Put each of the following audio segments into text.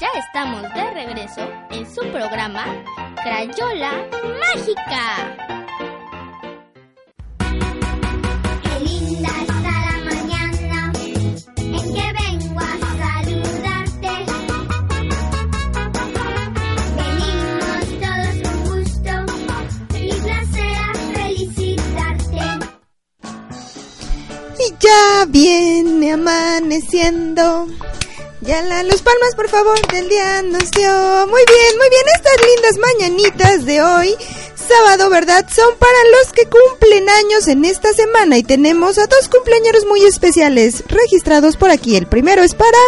ya estamos de regreso en su programa Crayola Mágica. Qué linda está la mañana en que vengo a saludarte. Venimos todos con gusto y placer a felicitarte. Y ya viene amaneciendo. Ya la, los palmas, por favor, del día nos dio. Muy bien, muy bien. Estas lindas mañanitas de hoy, sábado, ¿verdad? Son para los que cumplen años en esta semana. Y tenemos a dos cumpleaños muy especiales registrados por aquí. El primero es para.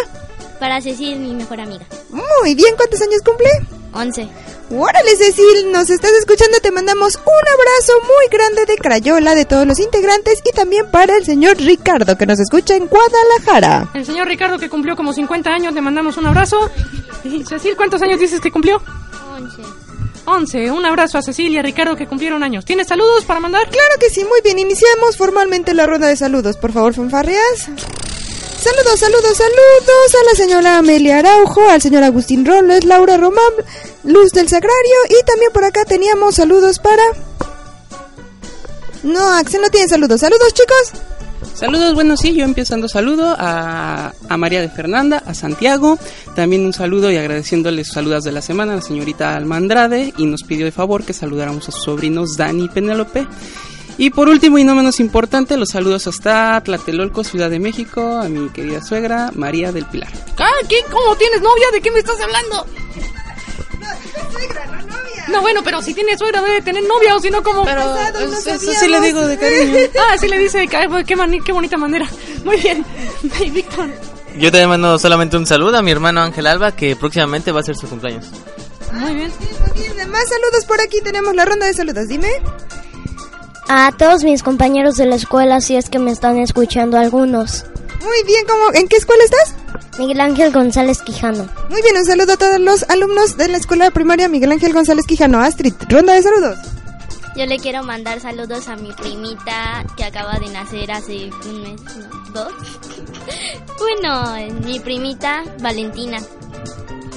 Para Cecil, mi mejor amiga. Muy bien, ¿cuántos años cumple? 11. Órale, Cecil, nos estás escuchando, te mandamos un abrazo muy grande de Crayola, de todos los integrantes y también para el señor Ricardo, que nos escucha en Guadalajara. El señor Ricardo que cumplió como 50 años, le mandamos un abrazo. Y Cecil, ¿cuántos años dices que cumplió? 11. 11. Un abrazo a Cecilia y Ricardo que cumplieron años. ¿Tienes saludos para mandar? Claro que sí, muy bien, iniciamos formalmente la ronda de saludos, por favor, fanfarrias. Saludos, saludos, saludos a la señora Amelia Araujo, al señor Agustín Robles, Laura Román, Luz del Sagrario y también por acá teníamos saludos para... No, Axel no tiene saludos. Saludos, chicos. Saludos, bueno, sí, yo empezando saludo a, María de Fernanda, a Santiago, también un saludo y agradeciéndole sus saludos de la semana a la señorita Almandrade y nos pidió de favor que saludáramos a sus sobrinos Dani y Penélope. Y por último y no menos importante, los saludos hasta Tlatelolco, Ciudad de México, a mi querida suegra María del Pilar. Ah, ¿Qué? ¿Cómo tienes novia? ¿De qué me estás hablando? No, bueno, pero si tiene suegra debe tener novia o si no, como... Pero eso, eso sí le digo de cariño. Ah, sí le dice, qué, qué, mani- qué bonita manera. Muy bien. Víctor. Yo te mando solamente un saludo a mi hermano Ángel Alba, que próximamente va a ser su cumpleaños. Muy bien. Muy bien, más saludos por aquí. Tenemos la ronda de saludos. Dime. A todos mis compañeros de la escuela, si es que me están escuchando algunos. Muy bien, ¿cómo, ¿en qué escuela estás? Miguel Ángel González Quijano. Muy bien, un saludo a todos los alumnos de la escuela primaria Miguel Ángel González Quijano. Astrid, ronda de saludos. Yo le quiero mandar saludos a mi primita que acaba de nacer hace un mes, ¿no? ¿Dos? bueno, mi primita Valentina.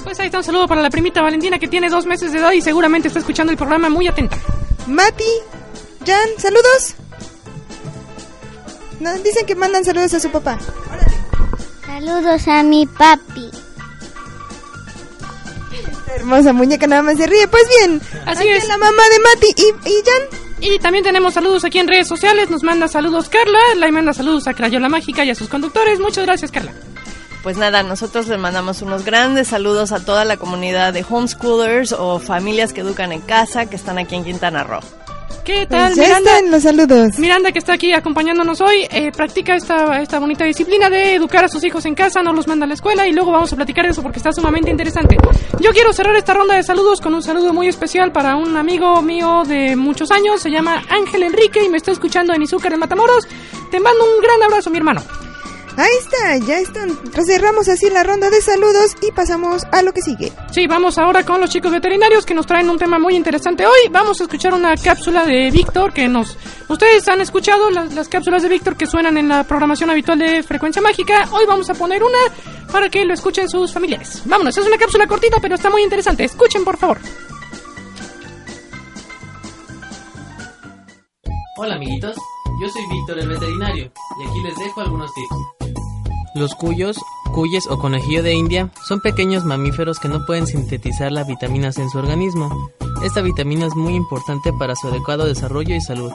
Pues ahí está un saludo para la primita Valentina que tiene dos meses de edad y seguramente está escuchando el programa muy atenta. Mati, Jan, saludos. No, dicen que mandan saludos a su papá. Saludos a mi papi. Hermosa muñeca, nada más se ríe. Pues bien, Así aquí es. la mamá de Mati y, y Jan. Y también tenemos saludos aquí en redes sociales. Nos manda saludos Carla, le manda saludos a Crayola Mágica y a sus conductores. Muchas gracias, Carla. Pues nada, nosotros le mandamos unos grandes saludos a toda la comunidad de homeschoolers o familias que educan en casa que están aquí en Quintana Roo. ¿Qué tal, Pues ya Miranda? están los saludos. Miranda, que está aquí acompañándonos hoy, eh, practica esta, esta bonita disciplina de educar a sus hijos en casa, no los manda a la escuela y luego vamos a platicar de eso porque está sumamente interesante. Yo quiero cerrar esta ronda de saludos con un saludo muy especial para un amigo mío de muchos años, se llama Ángel Enrique y me está escuchando en Izúcar, en Matamoros. Te mando un gran abrazo, mi hermano. Ahí está, ya están. Cerramos así la ronda de saludos y pasamos a lo que sigue. Sí, vamos ahora con los chicos veterinarios que nos traen un tema muy interesante hoy. Vamos a escuchar una cápsula de Víctor que nos... Ustedes han escuchado las, las cápsulas de Víctor que suenan en la programación habitual de Frecuencia Mágica. Hoy vamos a poner una para que lo escuchen sus familiares. Vámonos, es una cápsula cortita pero está muy interesante. Escuchen, por favor. Hola amiguitos, yo soy Víctor el veterinario y aquí les dejo algunos tips. Los cuyos, cuyes o conejillo de India son pequeños mamíferos que no pueden sintetizar la vitamina C en su organismo. Esta vitamina es muy importante para su adecuado desarrollo y salud.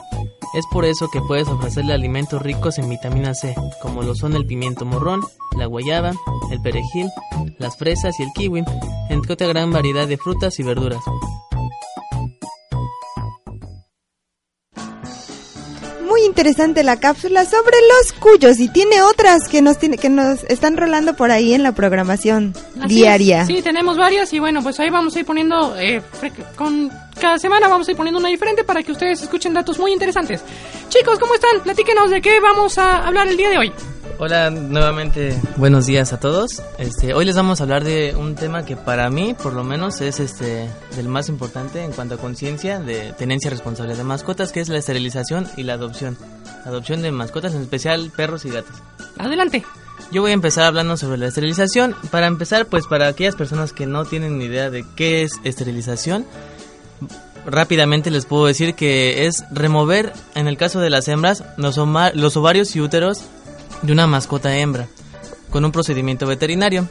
Es por eso que puedes ofrecerle alimentos ricos en vitamina C, como lo son el pimiento morrón, la guayaba, el perejil, las fresas y el kiwi, entre otra gran variedad de frutas y verduras. Interesante la cápsula sobre los cuyos y tiene otras que nos tiene, que nos están rolando por ahí en la programación Así diaria. es. Sí, tenemos varias y bueno, pues ahí vamos a ir poniendo, eh, con cada semana vamos a ir poniendo una diferente para que ustedes escuchen datos muy interesantes. Chicos, ¿cómo están? Platíquenos de qué vamos a hablar el día de hoy. Hola, nuevamente buenos días a todos. Este, hoy les vamos a hablar de un tema que para mí, por lo menos, es este del más importante en cuanto a conciencia de tenencia responsable de mascotas, que es la esterilización y la adopción. Adopción de mascotas, en especial perros y gatos. Adelante. Yo voy a empezar hablando sobre la esterilización. Para empezar, pues para aquellas personas que no tienen ni idea de qué es esterilización, rápidamente les puedo decir que es remover, en el caso de las hembras, los, los ovarios y úteros de una mascota hembra, con un procedimiento veterinario,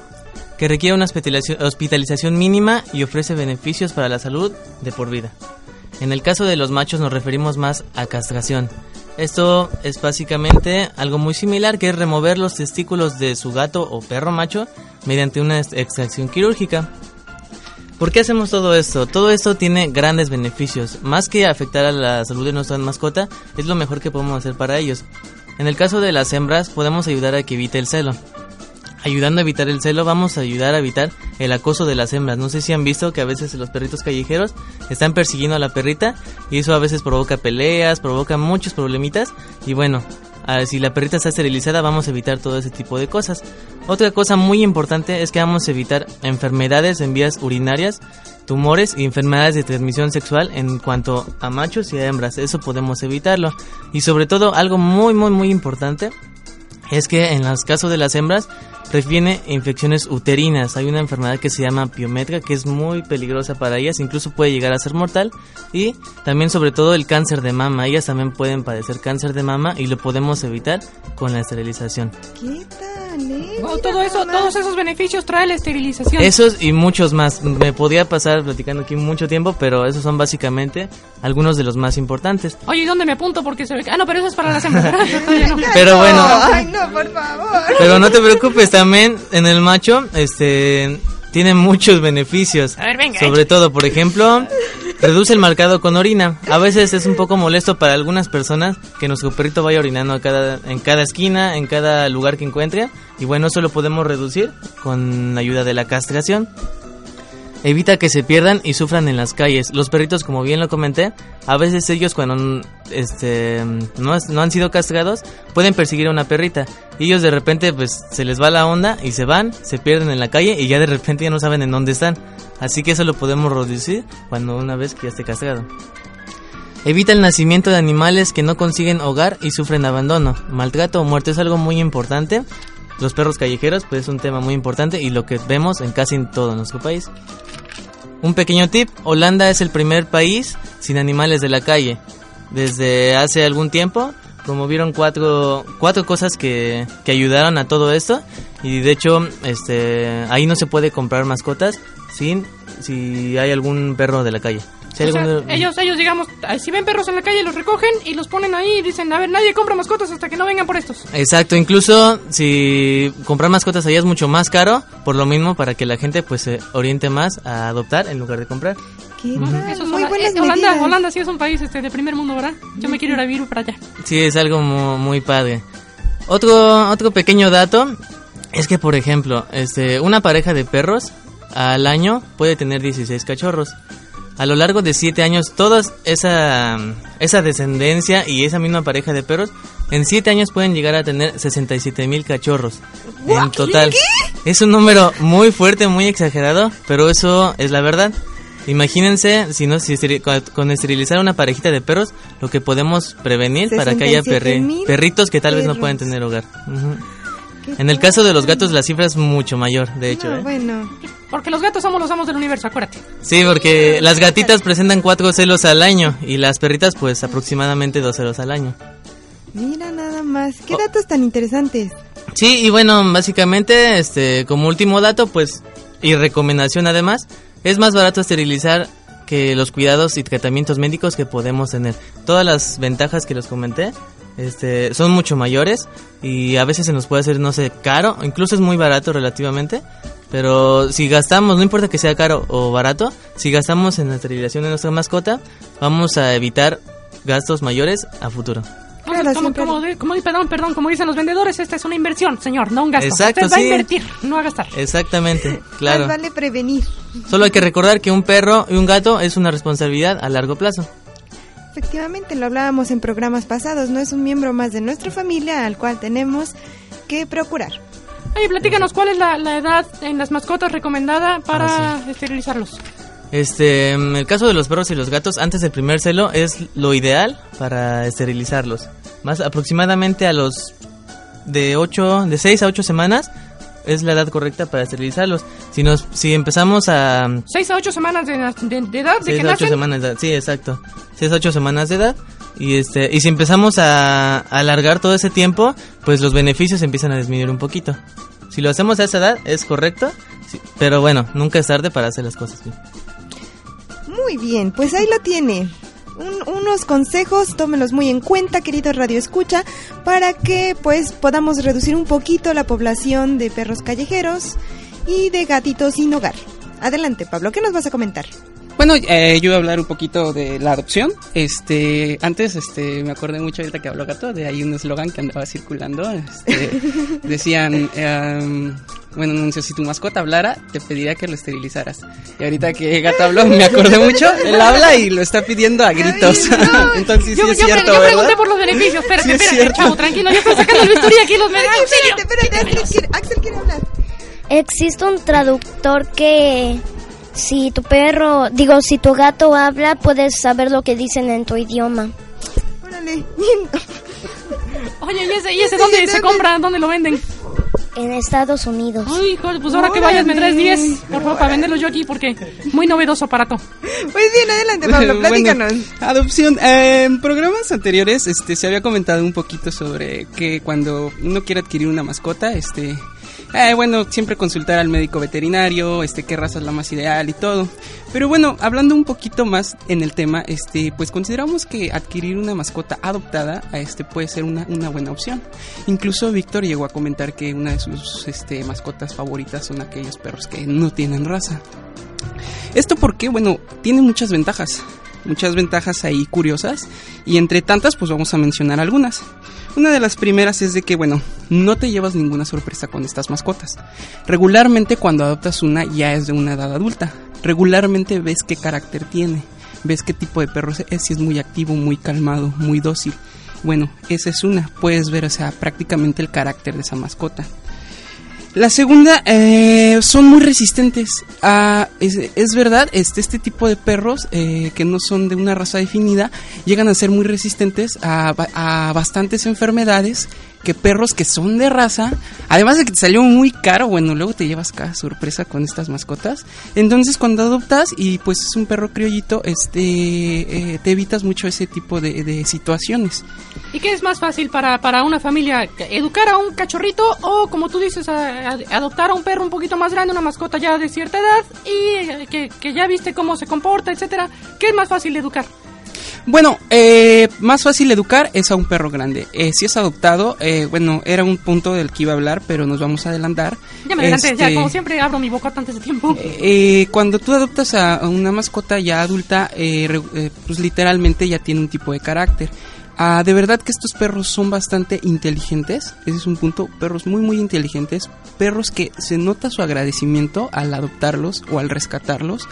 que requiere una hospitalización- mínima y ofrece beneficios para la salud de por vida. En el caso de los machos nos referimos más a castración. Esto es básicamente algo muy similar que es remover los testículos de su gato o perro macho mediante una ex- extracción quirúrgica. ¿Por qué hacemos todo esto? Todo esto tiene grandes beneficios. Más que afectar a la salud de nuestra mascota, es lo mejor que podemos hacer para ellos. En el caso de las hembras, podemos ayudar a que evite el celo. Ayudando a evitar el celo, vamos a ayudar a evitar el acoso de las hembras. No sé si han visto que a veces los perritos callejeros están persiguiendo a la perrita y eso a veces provoca peleas, provoca muchos problemitas. Y bueno, ah, si la perrita está esterilizada, vamos a evitar todo ese tipo de cosas. Otra cosa muy importante es que vamos a evitar enfermedades en vías urinarias, tumores y enfermedades de transmisión sexual en cuanto a machos y a hembras. Eso podemos evitarlo. Y sobre todo, algo muy, muy, muy importante es que en los casos de las hembras previene infecciones uterinas. Hay una enfermedad que se llama piometra que es muy peligrosa para ellas, incluso puede llegar a ser mortal. Y también sobre todo el cáncer de mama. Ellas también pueden padecer cáncer de mama y lo podemos evitar con la esterilización. ¿Qué tal, todo eso, más. todos esos beneficios trae la esterilización. Esos y muchos más. Me podía pasar platicando aquí mucho tiempo, pero esos son básicamente algunos de los más importantes. Oye, ¿y dónde me apunto? Porque se ve que... Ah, no, pero eso es para las todavía no. Pero No, bueno. Ay, no, por favor. Pero no te preocupes, también en el macho, este, tiene muchos beneficios. A ver, venga, Sobre todo, por ejemplo, reduce el marcado con orina. A veces es un poco molesto para algunas personas que nuestro perrito vaya orinando a cada, en cada esquina, en cada lugar que encuentre. Y bueno, eso lo podemos reducir con la ayuda de la castración. Evita que se pierdan y sufran en las calles. Los perritos, como bien lo comenté, a veces ellos cuando este, no, no han sido castrados pueden perseguir a una perrita. Y ellos de repente pues se les va la onda y se van, se pierden en la calle y ya de repente ya no saben en dónde están. Así que eso lo podemos reducir cuando una vez que ya esté castrado. Evita el nacimiento de animales que no consiguen hogar y sufren abandono. Maltrato o muerte es algo muy importante. Los perros callejeros pues es un tema muy importante y lo que vemos en casi todo nuestro país. Un pequeño tip, Holanda es el primer país sin animales de la calle. Desde hace algún tiempo promovieron cuatro, cuatro cosas que, que ayudaron a todo esto y de hecho este ahí no se puede comprar mascotas sin si hay algún perro de la calle. O sea, ellos, ellos, digamos, si ven perros en la calle, los recogen y los ponen ahí y dicen, a ver, nadie compra mascotas hasta que no vengan por estos. Exacto, incluso si comprar mascotas allá es mucho más caro, por lo mismo para que la gente pues se oriente más a adoptar en lugar de comprar. ¿Qué tal? Eso es Muy buenas eh, Holanda, medidas. Holanda sí es un país este, de primer mundo, ¿verdad? Yo me quiero ir a vivir para allá. Sí, es algo mu- muy, padre. Otro, otro pequeño dato es que, por ejemplo, este, una pareja de perros al año puede tener 16 cachorros. A lo largo de 7 años, toda esa, esa descendencia y esa misma pareja de perros, en 7 años pueden llegar a tener 67 mil cachorros. En total. Es un número muy fuerte, muy exagerado, pero eso es la verdad. Imagínense si no si esteri- con, esterilizar una parejita de perros lo que podemos prevenir para que haya perri- 67,000 perritos que tal vez no pueden tener hogar. ¿Qué En el caso de los gatos la cifra es mucho mayor, de hecho. No, ¿eh? bueno. Porque los gatos somos los amos del universo, acuérdate. Sí, porque las gatitas presentan cuatro celos al año y las perritas pues aproximadamente dos celos al año. Mira nada más. Oh. Qué datos tan interesantes. Sí, y bueno, básicamente, este, como último dato, pues, y recomendación además, es más barato esterilizar que los cuidados y tratamientos médicos que podemos tener. Todas las ventajas que les comenté, este, son mucho mayores y a veces se nos puede hacer, no sé, caro, incluso es muy barato relativamente. Pero si gastamos, no importa que sea caro o barato, si gastamos en la esterilización de nuestra mascota, vamos a evitar gastos mayores a futuro. Claro, como, perdón, perdón, como dicen los vendedores, esta es una inversión, señor, no un gasto. Exacto, Usted va a invertir, no a gastar. Exactamente, claro. Más vale prevenir. Solo hay que recordar que un perro y un gato es una responsabilidad a largo plazo. Efectivamente, lo hablábamos en programas pasados. No es un miembro más de nuestra familia al cual tenemos que procurar. Oye, platícanos, ¿cuál es la, la edad en las mascotas recomendada para Ah, esterilizarlos? Este, en el caso de los perros y los gatos, antes del primer celo es lo ideal para esterilizarlos. Más aproximadamente a los de 8, de 6 a 8 semanas es la edad correcta para esterilizarlos. Si nos si empezamos a 6 a 8 semanas de, de- de edad, de 6 que a 8 nacen. semanas de edad, sí, exacto. 6 a 8 semanas de edad y este y si empezamos a, a alargar todo ese tiempo, pues los beneficios empiezan a disminuir un poquito. Si lo hacemos a esa edad es correcto, sí, pero bueno, nunca es tarde para hacer las cosas bien. Muy bien, pues ahí lo tiene. Un- unos consejos, tómenlos muy en cuenta, querido Radio Escucha, para que pues podamos reducir un poquito la población de perros callejeros y de gatitos sin hogar. Adelante, Pablo, ¿qué nos vas a comentar? Bueno, eh, yo voy a hablar un poquito de la adopción. Este, antes, este, me acordé mucho ahorita que habló Gato, de ahí un eslogan que andaba circulando. Este, decían, em, bueno, anuncio, si tu mascota hablara, te pediría que lo esterilizaras. Y ahorita que Gato habló, me acordé mucho. Él habla y lo está pidiendo a gritos. Entonces Yo, sí es yo pre- cierto, yo pregunté por los beneficios. Espérate, Sí es espérate, cierto. chavo, tranquilo. Yo estoy sacando el bisturí aquí los beneficios. Espérate, espérate, Axel quiere, Axel quiere hablar. Existe un traductor que si tu perro, digo, si tu gato habla, puedes saber lo que dicen en tu idioma. Órale. Oye, ¿y ese, y ese dónde se compra? ¿Dónde lo venden? En Estados Unidos. Ay, joder, pues ahora que vayas me traes 10, por favor, para venderlos yo aquí porque muy novedoso aparato. Pues bien, adelante, Pablo, Bueno, platícanos. adopción. Eh, en programas anteriores este, se había comentado un poquito sobre que cuando uno quiere adquirir una mascota, este, eh, bueno, siempre consultar al médico veterinario, este, qué raza es la más ideal y todo. Pero bueno, hablando un poquito más en el tema, este, pues consideramos que adquirir una mascota adoptada, este, puede ser una, una buena opción. Incluso Víctor llegó a comentar que una de sus, este, mascotas favoritas son aquellos perros que no tienen raza. Esto porque, bueno, tiene muchas ventajas. Muchas ventajas ahí curiosas. Y entre tantas, pues vamos a mencionar algunas. Una de las primeras es de que, bueno, no te llevas ninguna sorpresa con estas mascotas. Regularmente cuando adoptas una ya es de una edad adulta. Regularmente ves qué carácter tiene. Ves qué tipo de perro es, si es muy activo, muy calmado, muy dócil. Bueno, esa es una. Puedes ver, o sea, prácticamente el carácter de esa mascota. La segunda, eh, son muy resistentes. a es, es verdad, este, este tipo de perros eh, que no son de una raza definida llegan a ser muy resistentes a, a bastantes enfermedades que perros que son de raza, además de que te salió muy caro, bueno, luego te llevas cada sorpresa con estas mascotas. Entonces cuando adoptas y pues es un perro criollito, este, eh, te evitas mucho ese tipo de, situaciones. ¿Y qué es más fácil para, para una familia? ¿Educar a un cachorrito o, como tú dices, a- adoptar a un perro un poquito más grande, una mascota ya de cierta edad y eh, que, que ya viste cómo se comporta, etcétera? ¿Qué es más fácil de educar? Bueno, eh, más fácil educar es a un perro grande. Eh, si es adoptado, eh, bueno, era un punto del que iba a hablar, pero nos vamos a adelantar. Ya me adelanté, ya Este, como siempre abro mi boca antes de tiempo. eh, cuando tú adoptas a una mascota ya adulta, eh, eh, pues literalmente ya tiene un tipo de carácter. Ah, de verdad que estos perros son bastante inteligentes, ese es un punto, perros muy muy inteligentes, perros que se nota su agradecimiento al adoptarlos o al rescatarlos.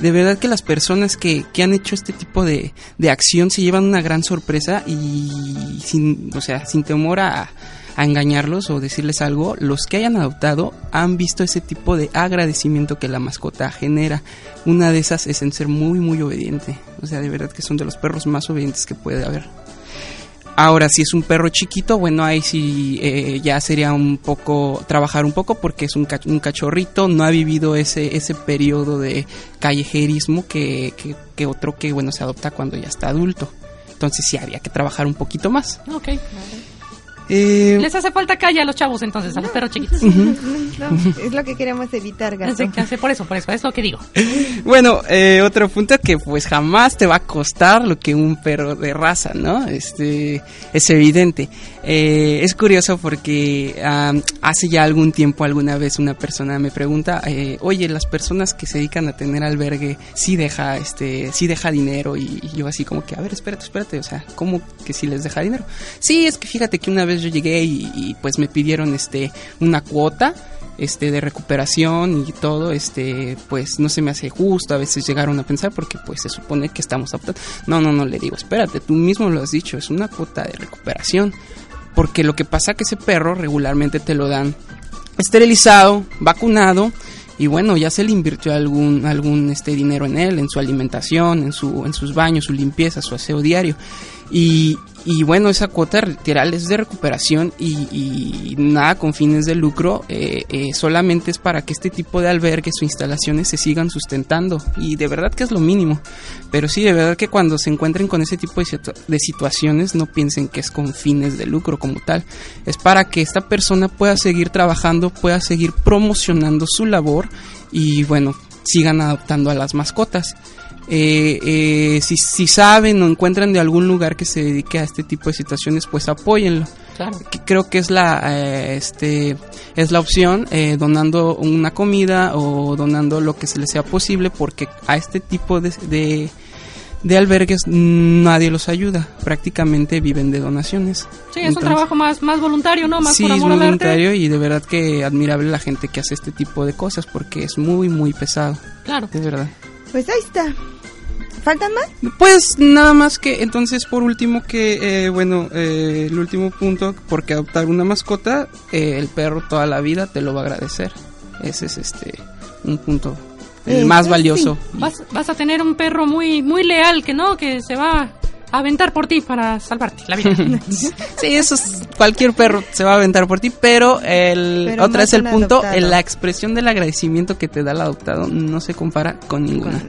De verdad que las personas que, que han hecho este tipo de, de acción se llevan una gran sorpresa y sin, o sea, sin temor a, a engañarlos o decirles algo, los que hayan adoptado han visto ese tipo de agradecimiento que la mascota genera. Una de esas es en ser muy, muy obediente. O sea, de verdad que son de los perros más obedientes que puede haber. Ahora, si es un perro chiquito, bueno, ahí sí eh, ya sería un poco, trabajar un poco porque es un, cach- un cachorrito, no ha vivido ese, ese periodo de callejerismo que, que, que otro que, bueno, se adopta cuando ya está adulto. Entonces sí habría que trabajar un poquito más. Ok. Eh, Les hace falta calle a los chavos entonces, a los perros chiquitos. No, es lo que queremos evitar, gato. Por eso, por eso, es lo que digo. Bueno, eh, otro punto que pues jamás te va a costar lo que un perro de raza, ¿no? Este es evidente. Eh, es curioso porque hace ya algún tiempo alguna vez una persona me pregunta, eh, oye, las personas que se dedican a tener albergue sí deja, este, sí deja dinero y, y yo así como que, a ver, espérate, espérate, o sea, ¿cómo que sí les deja dinero? Sí, es que fíjate que una vez yo llegué y, y, pues me pidieron este una cuota este de recuperación y todo este pues no se me hace justo a veces llegaron a pensar porque pues se supone que estamos aptos no no no le digo espérate tú mismo lo has dicho es una cuota de recuperación porque lo que pasa que ese perro regularmente te lo dan esterilizado vacunado y bueno ya se le invirtió algún algún este dinero en él en su alimentación en su en sus baños su limpieza su aseo diario. Y, Y bueno, esa cuota literal es de recuperación y, nada con fines de lucro, eh, eh, solamente es para que este tipo de albergues o instalaciones se sigan sustentando. Y de verdad que es lo mínimo. Pero sí, de verdad que cuando se encuentren con ese tipo de situaciones, no piensen que es con fines de lucro como tal. Es para que esta persona pueda seguir trabajando, pueda seguir promocionando su labor y bueno, sigan adoptando a las mascotas. Eh, eh, si, si saben o encuentran de algún lugar que se dedique a este tipo de situaciones, pues apóyenlo. Claro. Creo que es la eh, este es la opción eh, donando una comida o donando lo que se les sea posible porque a este tipo de, de, de albergues nadie los ayuda prácticamente viven de donaciones Sí, es un trabajo más, más voluntario, ¿no? Más sí por es amor arte. voluntario y de verdad que admirable la gente que hace este tipo de cosas porque es muy muy pesado Claro. de verdad Pues ahí está. ¿Faltan más? Pues nada más que entonces por último que eh, bueno eh, el último punto porque adoptar una mascota eh, el perro toda la vida te lo va a agradecer ese es este un punto el Eh, más valioso Vas, vas a tener un perro muy, muy leal, que no, que se va aventar por ti para salvarte la vida. sí eso es cualquier perro se va a aventar por ti pero el Pero otra es el un punto en la expresión del agradecimiento que te da el adoptado no se compara con ninguna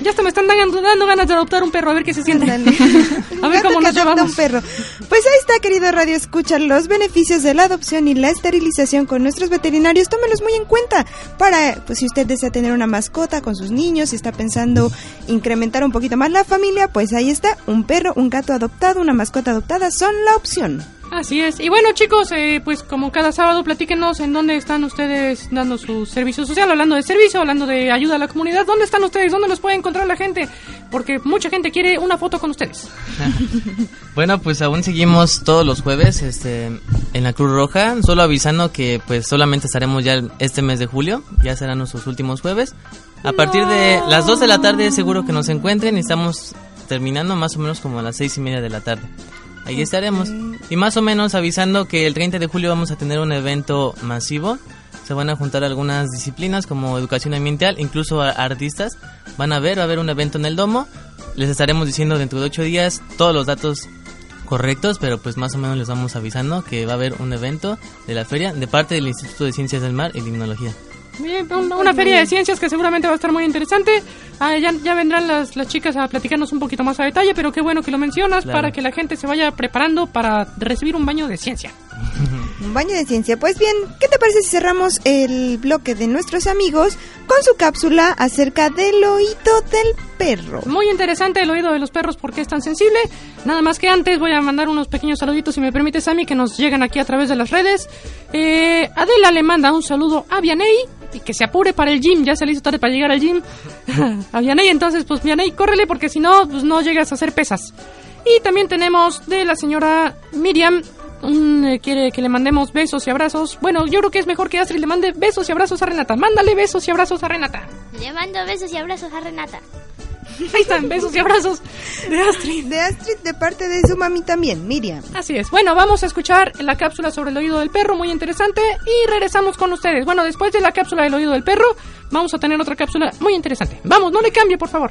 ya hasta me están dando, dando ganas de adoptar un perro, a ver qué se siente. A ver Gato cómo nos llevamos. un perro. Pues ahí está, querido Radio Escucha, los beneficios de la adopción y la esterilización con nuestros veterinarios. Tómelos muy en cuenta para, pues si usted desea tener una mascota con sus niños, si está pensando incrementar un poquito más la familia, pues ahí está, un perro, un gato adoptado, una mascota adoptada son la opción. Así es. Y bueno, chicos, eh, pues como cada sábado, platíquenos en dónde están ustedes dando su servicio social, hablando de servicio, hablando de ayuda a la comunidad. ¿Dónde están ustedes? ¿Dónde los puede encontrar la gente? Porque mucha gente quiere una foto con ustedes. Bueno, pues aún seguimos todos los jueves este, en la Cruz Roja, solo avisando que pues solamente estaremos ya este mes de julio, ya serán nuestros últimos jueves. A partir de las 2 de la tarde seguro que nos encuentren y estamos terminando más o menos como a las seis y media de la tarde. Ahí estaremos. Y más o menos avisando que el 30 de julio vamos a tener un evento masivo. Se van a juntar algunas disciplinas como educación ambiental, incluso artistas. Van a ver, va a haber un evento en el domo. Les estaremos diciendo dentro de ocho días todos los datos correctos, pero pues más o menos les vamos avisando que va a haber un evento de la feria de parte del Instituto de Ciencias del Mar y Limnología. Bien, una, una feria de ciencias que seguramente va a estar muy interesante. Ah, ya, ya vendrán las, las chicas a platicarnos un poquito más a detalle, pero qué bueno que lo mencionas Claro. para que la gente se vaya preparando para recibir un baño de ciencia. Un baño de ciencia. Pues bien, ¿qué te parece si cerramos el bloque de nuestros amigos con su cápsula acerca del oído del perro? Muy interesante el oído de los perros porque es tan sensible. Nada más que antes voy a mandar unos pequeños saluditos, si me permite, Sammy, que nos llegan aquí a través de las redes. Eh, Adela le manda un saludo a Vianey y que se apure para el gym. Ya se le hizo tarde para llegar al gym. a Vianey, entonces, pues Vianey, córrele porque si no, pues no llegas a hacer pesas. Y también tenemos de la señora Miriam. un, eh, quiere que le mandemos besos y abrazos. Bueno, yo creo que es mejor que Astrid le mande besos y abrazos a Renata. Mándale besos y abrazos a Renata. Le mando besos y abrazos a Renata. Ahí están, besos y abrazos de Astrid. De Astrid, de parte de su mami también, Miriam. Así es. Bueno, vamos a escuchar la cápsula sobre el oído del perro, muy interesante, y regresamos con ustedes. Bueno, después de la cápsula del oído del perro, vamos a tener otra cápsula muy interesante. Vamos, no le cambie, por favor.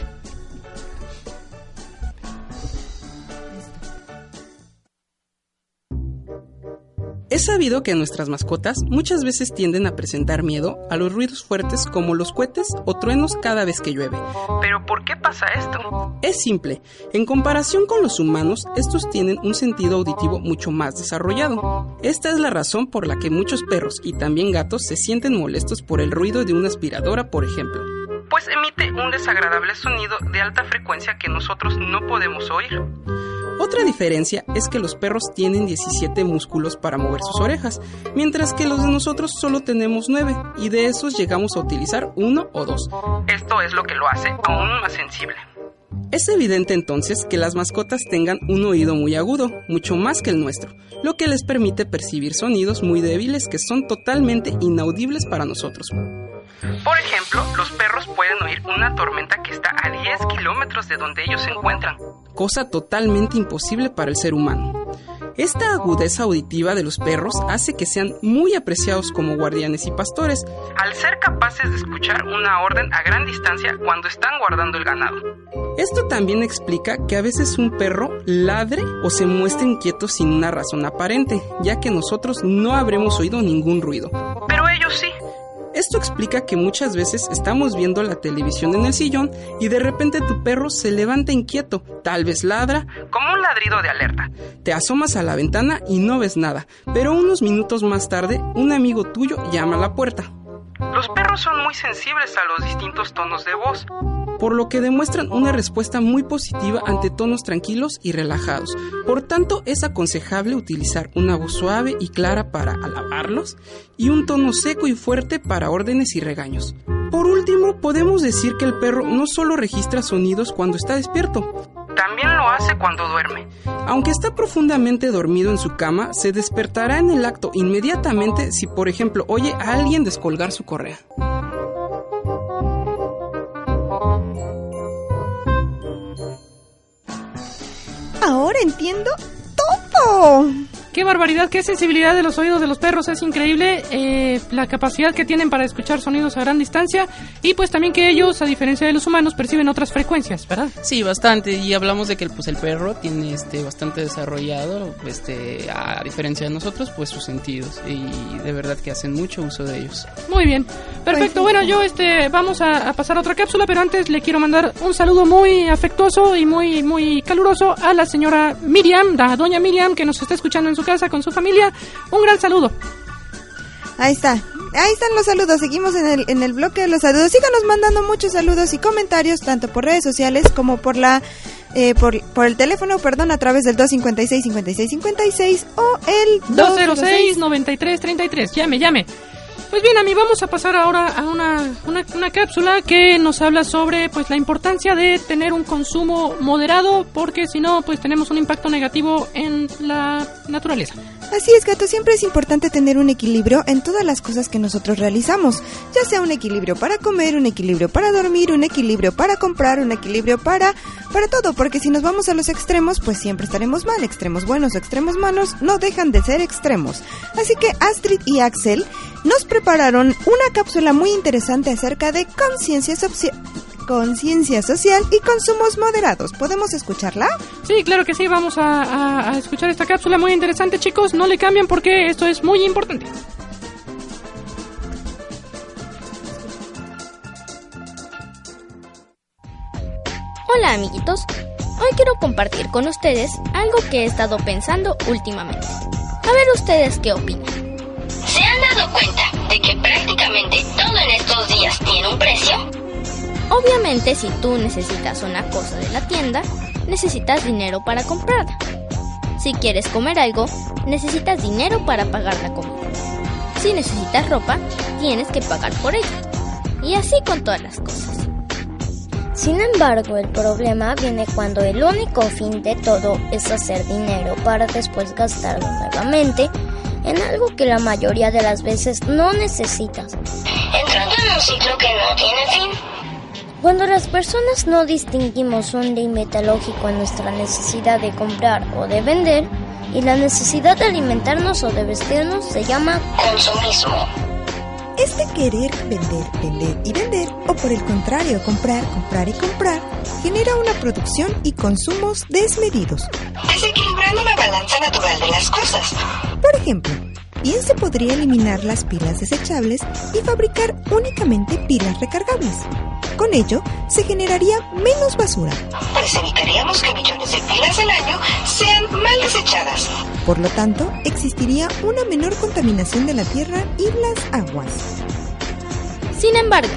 Es sabido que nuestras mascotas muchas veces tienden a presentar miedo a los ruidos fuertes como los cohetes o truenos cada vez que llueve. ¿Pero por qué pasa esto? Es simple, en comparación con los humanos, estos tienen un sentido auditivo mucho más desarrollado. Esta es la razón por la que muchos perros y también gatos se sienten molestos por el ruido de una aspiradora, por ejemplo. Pues emite un desagradable sonido de alta frecuencia que nosotros no podemos oír. Otra diferencia es que los perros tienen 17 músculos para mover sus orejas, mientras que los de nosotros solo tenemos 9 y de esos llegamos a utilizar uno o dos. Esto es lo que lo hace aún más sensible. Es evidente entonces que las mascotas tengan un oído muy agudo, mucho más que el nuestro, lo que les permite percibir sonidos muy débiles que son totalmente inaudibles para nosotros. Por ejemplo, los perros pueden oír una tormenta que está a 10 kilómetros de donde ellos se encuentran. cosa totalmente imposible para el ser humano. Esta agudeza auditiva de los perros hace que sean muy apreciados como guardianes y pastores. Al ser capaces de escuchar una orden a gran distancia cuando están guardando el ganado. Esto también explica que a veces un perro ladre o se muestre inquieto sin una razón aparente, ya que nosotros no habremos oído ningún ruido. Pero ellos sí. Esto explica que muchas veces estamos viendo la televisión en el sillón y de repente tu perro se levanta inquieto, tal vez ladra, Como un ladrido de alerta. te asomas a la ventana y no ves nada, pero unos minutos más tarde un amigo tuyo llama a la puerta, Los perros son muy sensibles a los distintos tonos de voz. Por lo que demuestran una respuesta muy positiva ante tonos tranquilos y relajados. Por tanto, es aconsejable utilizar una voz suave y clara para alabarlos y un tono seco y fuerte para órdenes y regaños. Por último, podemos decir que el perro no solo registra sonidos cuando está despierto, También lo hace cuando duerme. Aunque está profundamente dormido en su cama, se despertará en el acto inmediatamente si, por ejemplo, oye a alguien descolgar su correa. Ahora entiendo todo. Qué barbaridad, qué sensibilidad de los oídos de los perros, es increíble eh, la capacidad que tienen para escuchar sonidos a gran distancia y pues también que ellos, a diferencia de los humanos, perciben otras frecuencias, ¿verdad? Sí, bastante. Y hablamos de que pues, el perro tiene este, bastante desarrollado, este, a diferencia de nosotros, pues sus sentidos. Y de verdad que hacen mucho uso de ellos. Muy bien, perfecto. Bueno, yo este vamos a, a pasar a otra cápsula, pero antes le quiero mandar un saludo muy afectuoso y muy muy caluroso a la señora Miriam, la doña Miriam que nos está escuchando en su casa con su familia. Un gran saludo. Ahí está. Ahí están los saludos. Seguimos en el, en el bloque de los saludos. Síganos mandando muchos saludos y comentarios, tanto por redes sociales como por la eh, por, por el teléfono, perdón, a través del 256-5656 o el 206 93 33. Llame, llame. Pues bien, a mí vamos a pasar ahora a una, una, una cápsula que nos habla sobre pues la importancia de tener un consumo moderado porque si no pues tenemos un impacto negativo en la naturaleza. Así es, gato, siempre es importante tener un equilibrio en todas las cosas que nosotros realizamos, ya sea un equilibrio para comer, un equilibrio para dormir, un equilibrio para comprar, un equilibrio para para todo, porque si nos vamos a los extremos, pues siempre estaremos mal, extremos buenos o extremos malos no dejan de ser extremos. Así que Astrid y Axel nos prepararon una cápsula muy interesante acerca de conciencia social conciencia social y consumos moderados. ¿Podemos escucharla? Sí, claro que sí, vamos a, a- a escuchar esta cápsula muy interesante chicos, no le cambien porque esto es muy importante. Hola amiguitos, hoy quiero compartir con ustedes algo que he estado pensando últimamente. A ver ustedes qué opinan. ¿Se han dado cuenta de que prácticamente todo en estos días tiene un precio? Obviamente si tú necesitas una cosa de la tienda, necesitas dinero para comprarla. Si quieres comer algo, necesitas dinero para pagar la comida. Si necesitas ropa, tienes que pagar por ella. Y así con todas las cosas. Sin embargo, el problema viene cuando el único fin de todo es hacer dinero para después gastarlo nuevamente en algo que la mayoría de las veces no necesitas. Entrando en un ciclo que no tiene fin. Cuando las personas no distinguimos un límite lógico en nuestra necesidad de comprar o de vender y la necesidad de alimentarnos o de vestirnos se llama Consumismo. Este querer vender, vender y vender, o por el contrario, comprar, comprar y comprar, genera una producción y consumos desmedidos. Desequilibrando la balanza natural de las cosas. Por ejemplo, bien se podría eliminar las pilas desechables y fabricar únicamente pilas recargables. Con ello, se generaría menos basura. Pues evitaríamos que millones de pilas al año sean mal desechadas. Por lo tanto, existiría una menor contaminación de la tierra y las aguas. Sin embargo,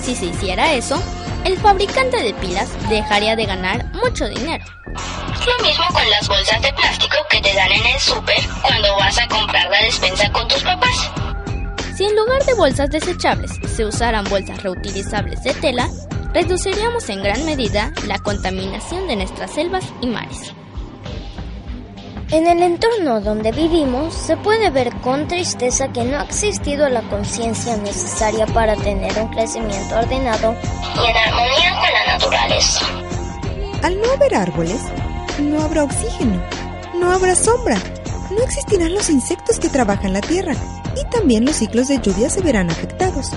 si se hiciera eso, el fabricante de pilas dejaría de ganar mucho dinero. Lo mismo con las bolsas de plástico que te dan en el súper cuando vas a comprar la despensa con tus papás. Si en lugar de bolsas desechables se usaran bolsas reutilizables de tela, reduciríamos en gran medida la contaminación de nuestras selvas y mares. En el entorno donde vivimos se puede ver con tristeza que no ha existido la conciencia necesaria para tener un crecimiento ordenado Y en armonía con la naturaleza. Al no haber árboles, no habrá oxígeno, no habrá sombra no existirán los insectos que trabajan la tierra y también los ciclos de lluvia se verán afectados.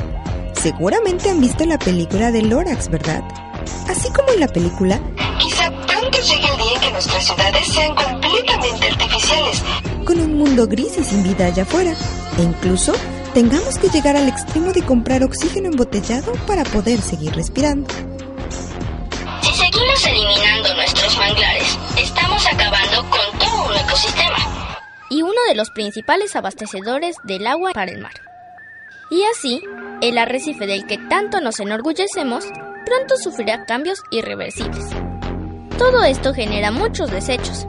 Seguramente han visto la película de Lorax, ¿verdad? Así como en la película, nuestras ciudades sean completamente artificiales. con un mundo gris y sin vida allá afuera, e incluso tengamos que llegar al extremo de comprar oxígeno embotellado para poder seguir respirando. Si seguimos eliminando nuestros manglares, estamos acabando con todo un ecosistema. y uno de los principales abastecedores del agua para el mar. Y así, el arrecife del que tanto nos enorgullecemos pronto sufrirá cambios irreversibles. Todo esto genera muchos desechos.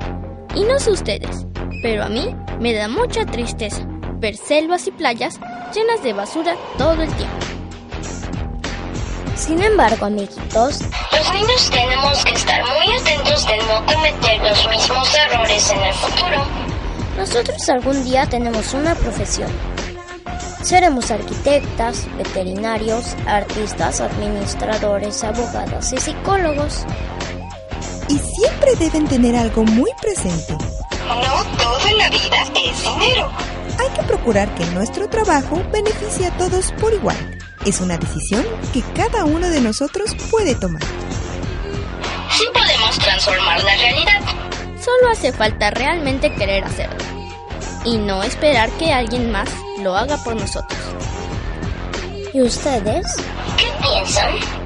Y no sé ustedes, pero a mí me da mucha tristeza ver selvas y playas llenas de basura todo el tiempo. Sin embargo, amiguitos, Los niños tenemos que estar muy atentos de no cometer los mismos errores en el futuro. nosotros algún día tenemos una profesión. Seremos arquitectas, veterinarios, artistas, administradores, abogadas y psicólogos. Y siempre deben tener algo muy presente. No todo en la vida es dinero. Hay que procurar que nuestro trabajo beneficie a todos por igual. Es una decisión que cada uno de nosotros puede tomar. Sí podemos transformar la realidad. Solo hace falta realmente querer hacerlo. Y no esperar que alguien más lo haga por nosotros. ¿Y ustedes? ¿Qué piensan?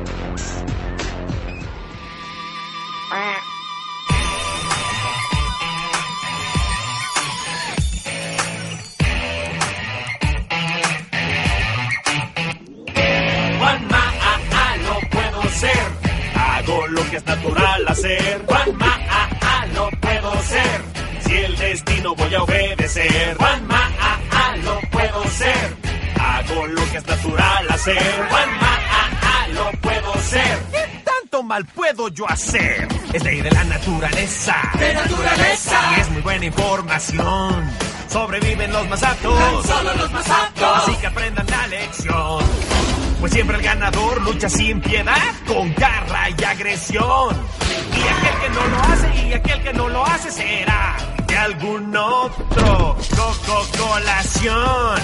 Lo que es natural hacer. Juanma, ah, ah, lo puedo ser. Si el destino voy a obedecer. Juanma, ah, ah, lo puedo ser. Hago lo que es natural hacer. Juanma, ah, ah, lo puedo ser. ¿Qué tanto mal puedo yo hacer? Es ley de la naturaleza. De naturaleza. Y es muy buena información. Sobreviven los más aptos. solo los más aptos. Así que aprendan la lección. Pues siempre el ganador lucha sin piedad, con garra y agresión. Y aquel que no lo hace, y aquel que no lo hace será de algún otro. Coca-Colación.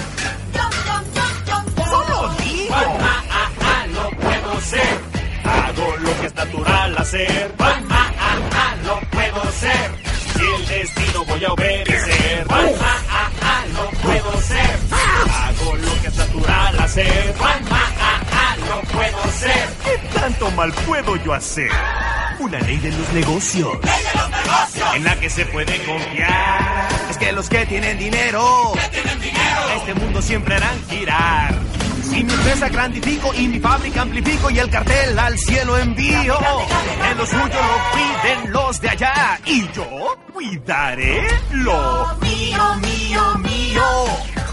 Solo digo. Ah, ah, ah, lo puedo ser. Hago lo que es natural hacer. Ah, ah, ah, lo puedo ser. Si el destino voy a obedecer. Ah, ah, ah, lo puedo ser. Hago lo que es natural hacer. Mal puedo yo hacer? Una ley de los negocios. En la que se puede confiar. Es que los que tienen dinero. A este mundo siempre harán girar. Si mi empresa grandifico y mi fábrica amplifico y el cartel al cielo envío. En lo suyo lo cuiden los de allá. Y yo cuidaré lo mío, mío, mío.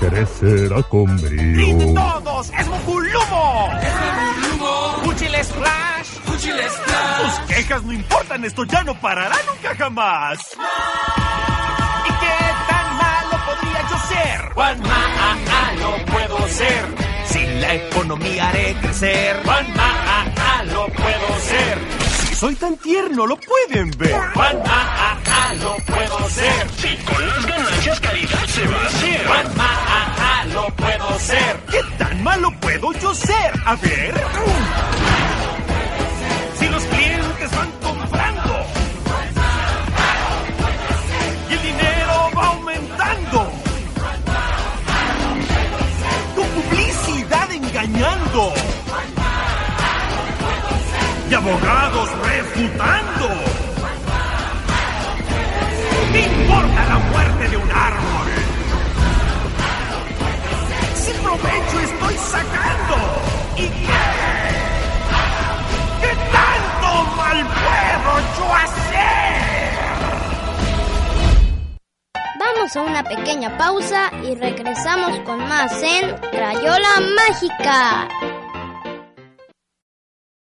crecerá con ¡Griten brío. todos! ¡Es Mokulumo! ¡Es Mokulumo! ¡Fuchile Splash! Tus quejas no importan, esto ya no parará nunca jamás. ¿Y qué tan malo podría yo ser? Juanma, ah, ah, lo puedo ser. Si la economía haré crecer. Juanma, ah, ah, lo puedo ser. Si soy tan tierno, lo pueden ver. Juanma, ah, ah, lo puedo ser. Si con las ganancias caridad se va a hacer. Juanma, ah, ah, lo puedo ser. ¿Qué tan malo puedo yo ser? A ver. Abogados refutando. ¿Qué importa la muerte de un árbol? Si provecho estoy sacando. ¿Y qué? ¿Qué tanto mal puedo yo hacer? Vamos a una pequeña pausa y regresamos con más en Crayola Mágica.